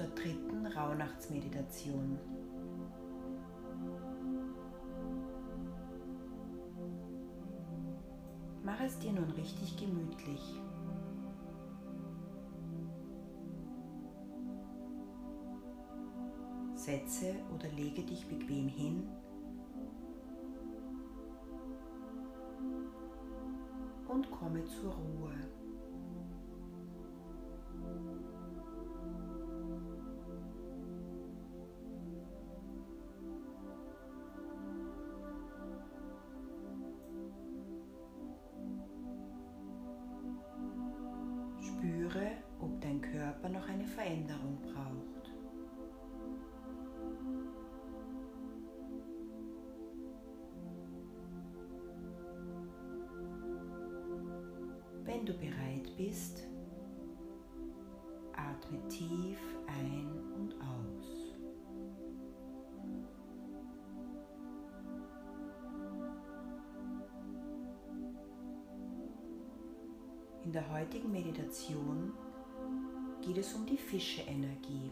Zur dritten Rauhnachtsmeditation. Mach es dir nun richtig gemütlich. Setze oder lege dich bequem hin und komme zur Ruhe. Spüre, ob dein Körper noch eine Veränderung braucht. Wenn du bereit bist, atme tief ein In der heutigen Meditation geht es um die Fische-Energie.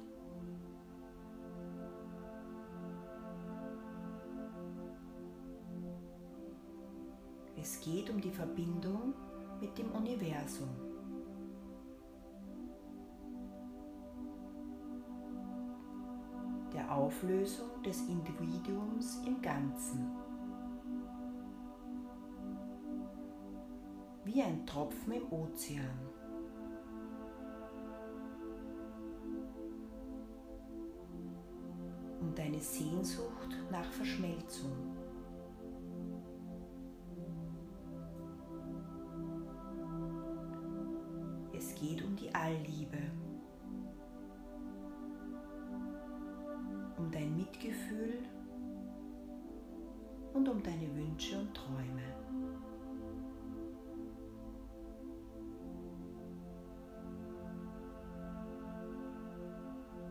Es geht um die Verbindung mit dem Universum. Der Auflösung des Individuums im Ganzen. Wie ein Tropfen im Ozean. Um deine Sehnsucht nach Verschmelzung. Es geht um die Allliebe, um dein Mitgefühl und um deine Wünsche und Träume.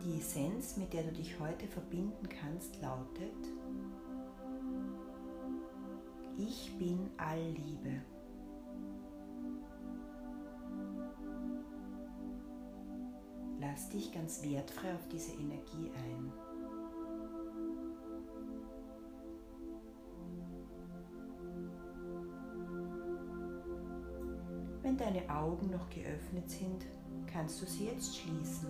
Die Essenz, mit der du dich heute verbinden kannst, lautet, ich bin Allliebe. Lass dich ganz wertfrei auf diese Energie ein. Wenn deine Augen noch geöffnet sind, kannst du sie jetzt schließen.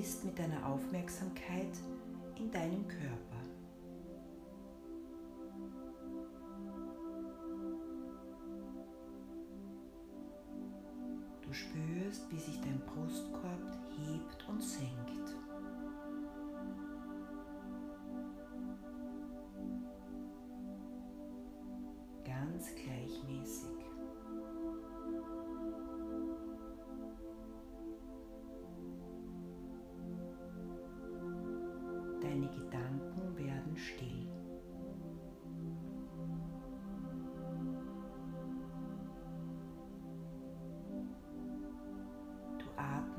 Bist mit deiner Aufmerksamkeit in deinem Körper. Du spürst, wie sich dein Brustkorb hebt und senkt.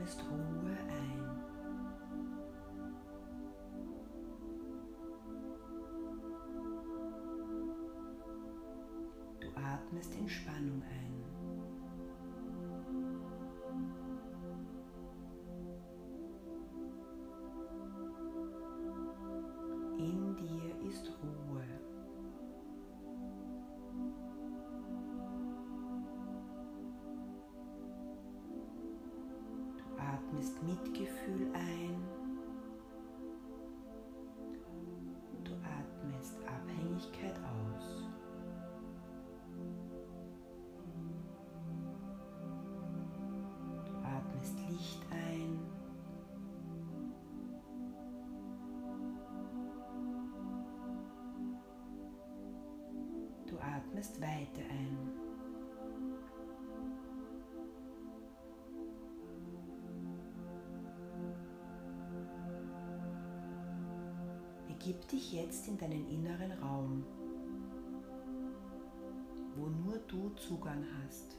Atmest Ruhe ein. Atmest Mitgefühl ein. Du atmest Abhängigkeit aus. Du atmest Licht ein. Du atmest Weite ein. Begib dich jetzt in deinen inneren Raum, wo nur du Zugang hast.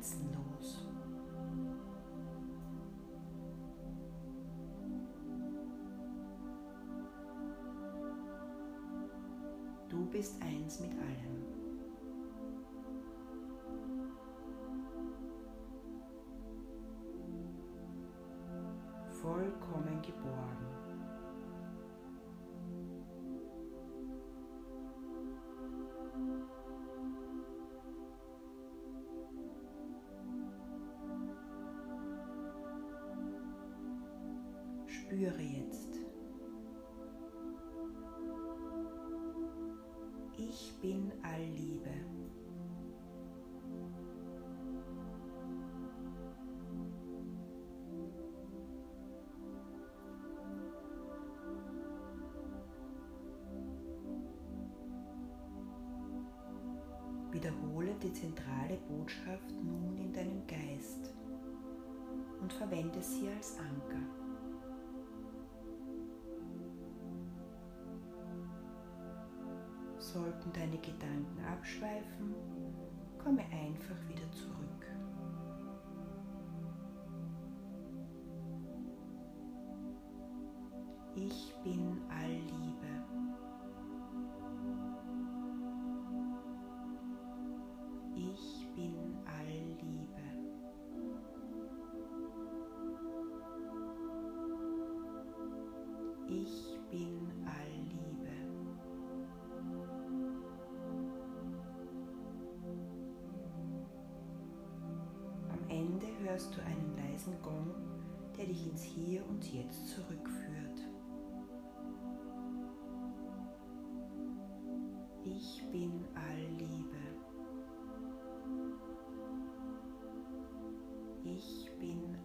Grenzenlos. Du bist eins mit allem. Spüre jetzt. Ich bin Allliebe. Wiederhole die zentrale Botschaft nun in deinem Geist und verwende sie als Anker. Sollten deine Gedanken abschweifen, komme einfach wieder zurück. Hörst du einen leisen Gong, der dich ins Hier und Jetzt zurückführt. Ich bin Allliebe. Ich bin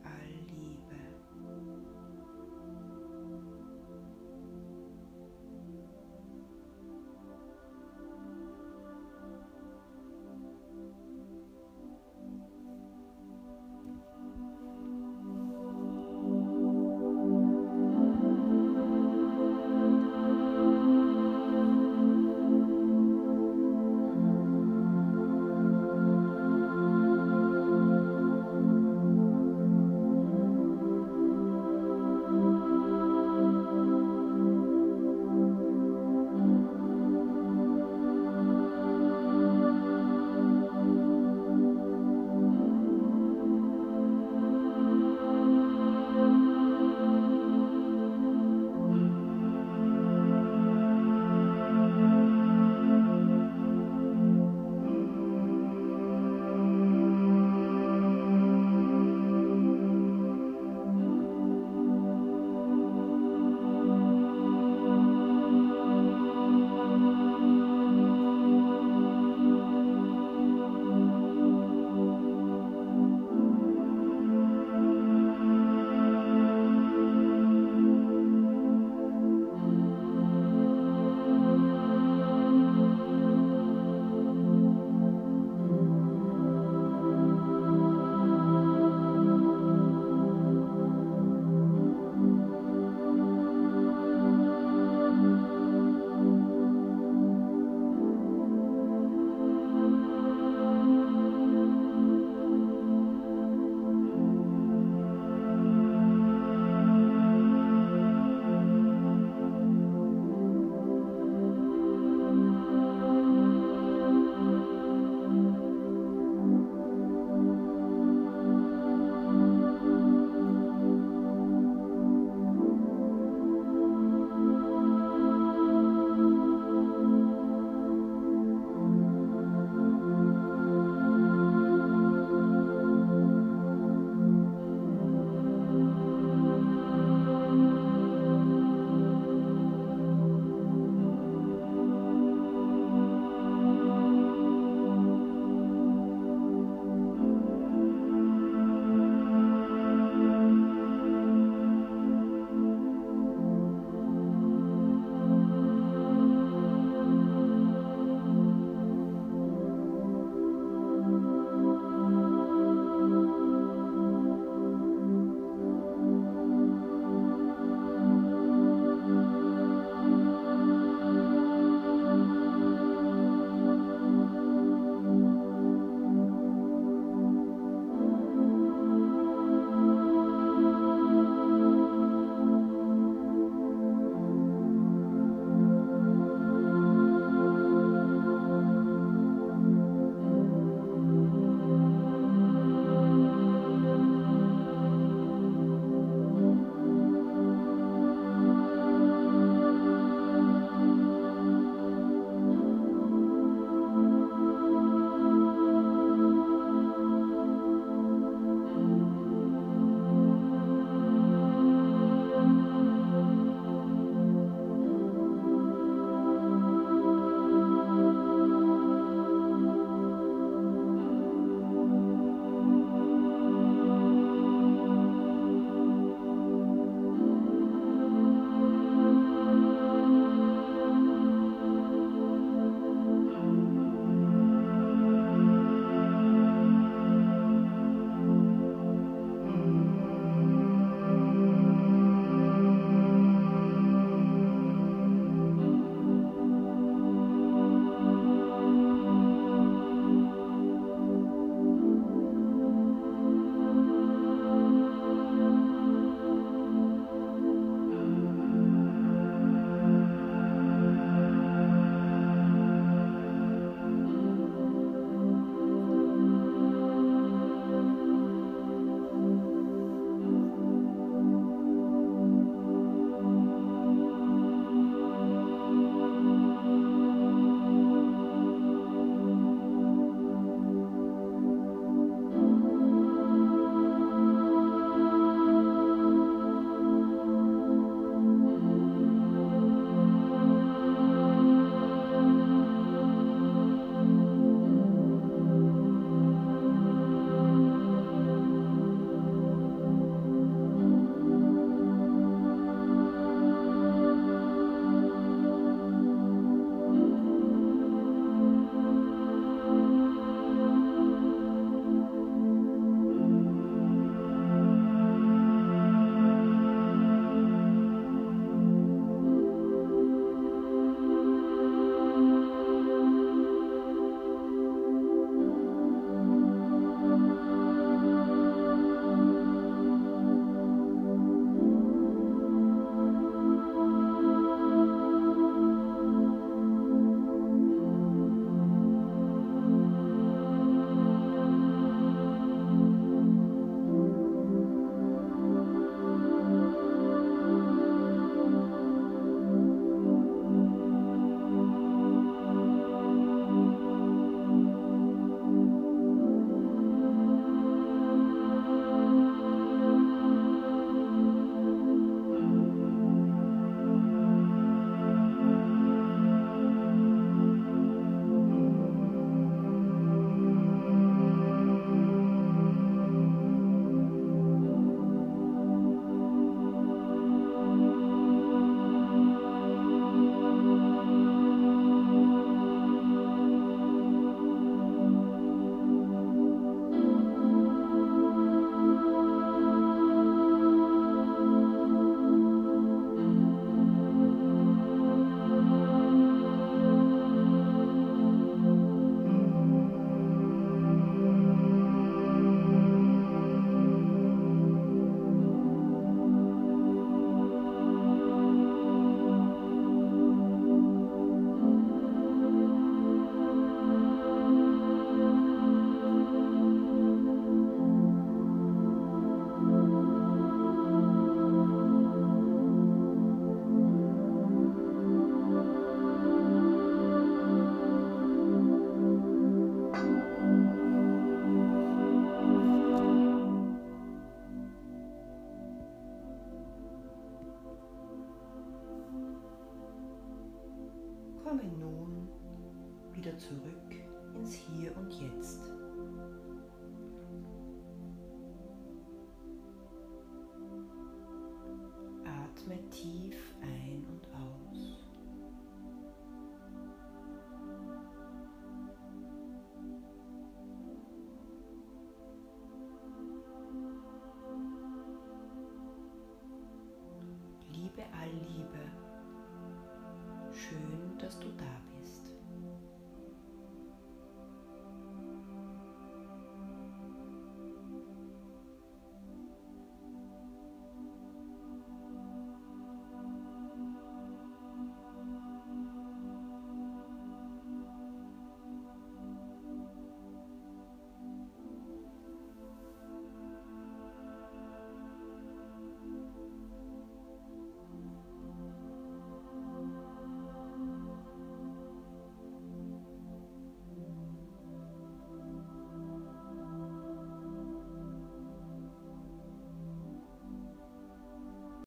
atme tief ein.